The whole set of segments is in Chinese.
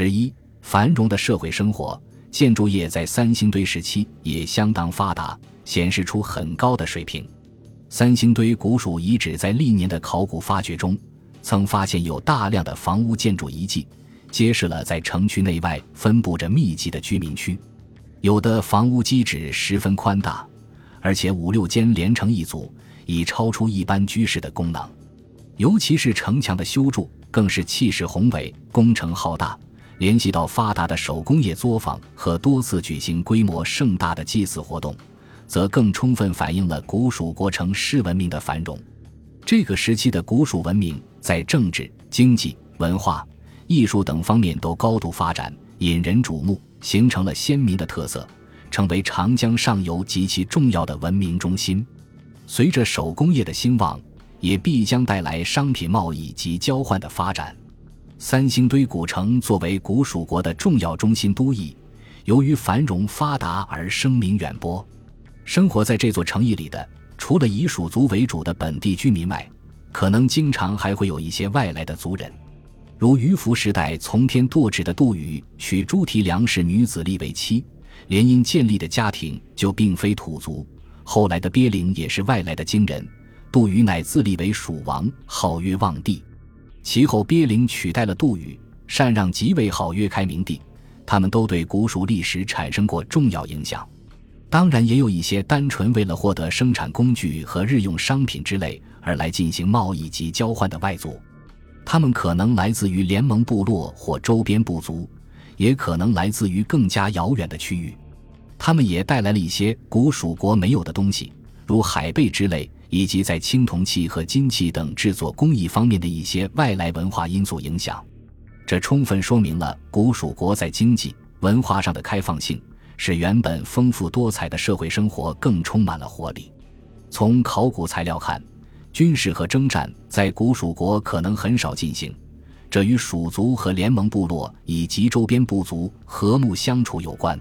十一，繁荣的社会生活，建筑业在三星堆时期也相当发达，显示出很高的水平。三星堆古蜀遗址在历年的考古发掘中，曾发现有大量的房屋建筑遗迹，揭示了在城区内外分布着密集的居民区。有的房屋基址十分宽大，而且五六间连成一组，已超出一般居室的功能。尤其是城墙的修筑，更是气势宏伟，工程浩大。联系到发达的手工业作坊和多次举行规模盛大的祭祀活动，则更充分反映了古蜀国城市文明的繁荣。这个时期的古蜀文明在政治、经济、文化、艺术等方面都高度发展，引人瞩目。形成了鲜明的特色，成为长江上游极其重要的文明中心。随着手工业的兴旺，也必将带来商品贸易及交换的发展。三星堆古城作为古蜀国的重要中心都邑，由于繁荣发达而声名远播。生活在这座城邑里的，除了以蜀族为主的本地居民外，可能经常还会有一些外来的族人。如渔夫时代从天堕纸的杜宇娶朱提梁氏女子立为妻，联姻建立的家庭就并非土族。后来的鳖灵也是外来的京人，杜宇乃自立为蜀王，号曰望帝。其后鳖灵取代了杜宇，禅让即位，号曰开明帝。他们都对古蜀历史产生过重要影响。当然，也有一些单纯为了获得生产工具和日用商品之类而来进行贸易及交换的外族。他们可能来自于联盟部落或周边部族，也可能来自于更加遥远的区域。他们也带来了一些古蜀国没有的东西，如海贝之类，以及在青铜器和金器等制作工艺方面的一些外来文化因素影响。这充分说明了古蜀国在经济文化上的开放性，使原本丰富多彩的社会生活更充满了活力。从考古材料看。军事和征战在古蜀国可能很少进行，这与蜀族和联盟部落以及周边部族和睦相处有关。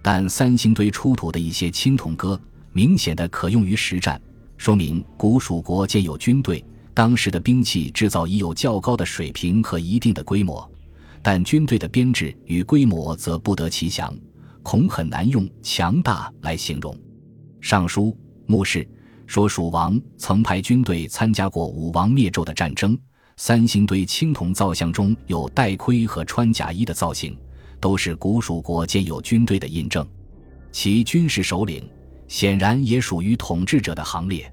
但三星堆出土的一些青铜戈明显的可用于实战，说明古蜀国建有军队。当时的兵器制造已有较高的水平和一定的规模，但军队的编制与规模则不得其详，恐很难用强大来形容。尚书墓室。说蜀王曾派军队参加过武王灭纣的战争。三星堆青铜造像中有戴盔和穿甲衣的造型，都是古蜀国建有军队的印证。其军事首领显然也属于统治者的行列。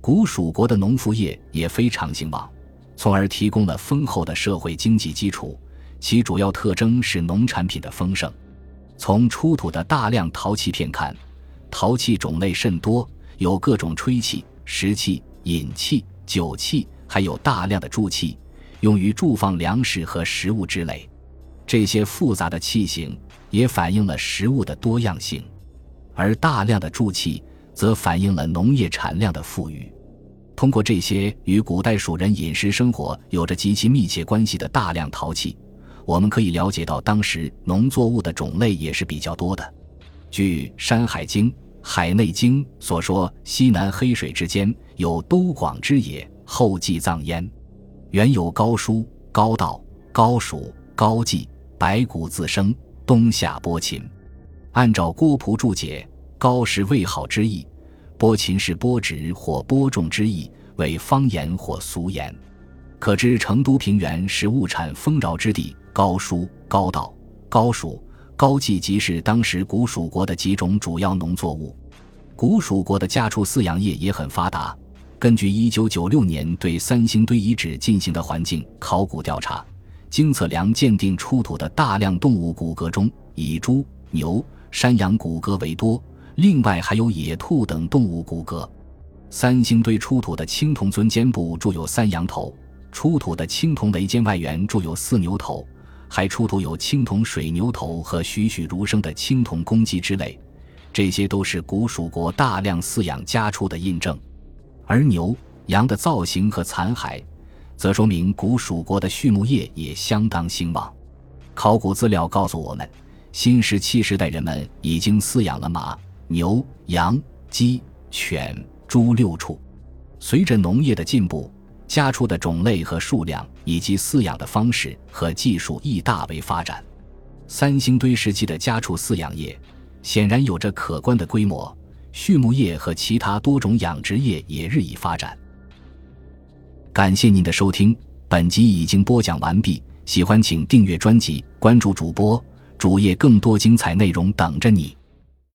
古蜀国的农副业也非常兴旺，从而提供了丰厚的社会经济基础。其主要特征是农产品的丰盛。从出土的大量陶器片看，陶器种类甚多。有各种吹器、食器、饮器、酒器，还有大量的贮器，用于贮放粮食和食物之类。这些复杂的器型也反映了食物的多样性，而大量的铸器则反映了农业产量的富裕。通过这些与古代蜀人饮食生活有着极其密切关系的大量陶器，我们可以了解到当时农作物的种类也是比较多的。据《山海经》。海内经所说，西南黑水之间有都广之野，后继藏焉。原有高叔、高道、高蜀、高季，白骨自生，冬夏播秦。按照郭璞注解，高是未好之意，播秦是播植或播种之意，为方言或俗言。可知成都平原是物产丰饶之地，高叔、高道、高蜀。高季即是当时古蜀国的几种主要农作物，古蜀国的家畜饲养业也很发达。根据1996年对三星堆遗址进行的环境考古调查，经测量鉴定出土的大量动物骨骼中，以猪、牛、山羊骨骼为多，另外还有野兔等动物骨骼。三星堆出土的青铜尊肩部铸有三羊头，出土的青铜围肩外缘铸有四牛头。还出土有青铜水牛头和栩栩如生的青铜公鸡之类，这些都是古蜀国大量饲养家畜的印证。而牛羊的造型和残骸，则说明古蜀国的畜牧业也相当兴旺。考古资料告诉我们，新石器时代人们已经饲养了马、牛、羊、鸡、犬、猪六畜。随着农业的进步，家畜的种类和数量以及饲养的方式和技术亦大为发展。三星堆时期的家畜饲养业显然有着可观的规模，畜牧业和其他多种养殖业也日益发展。感谢您的收听，本集已经播讲完毕。喜欢请订阅专辑，关注主播主页，更多精彩内容等着你。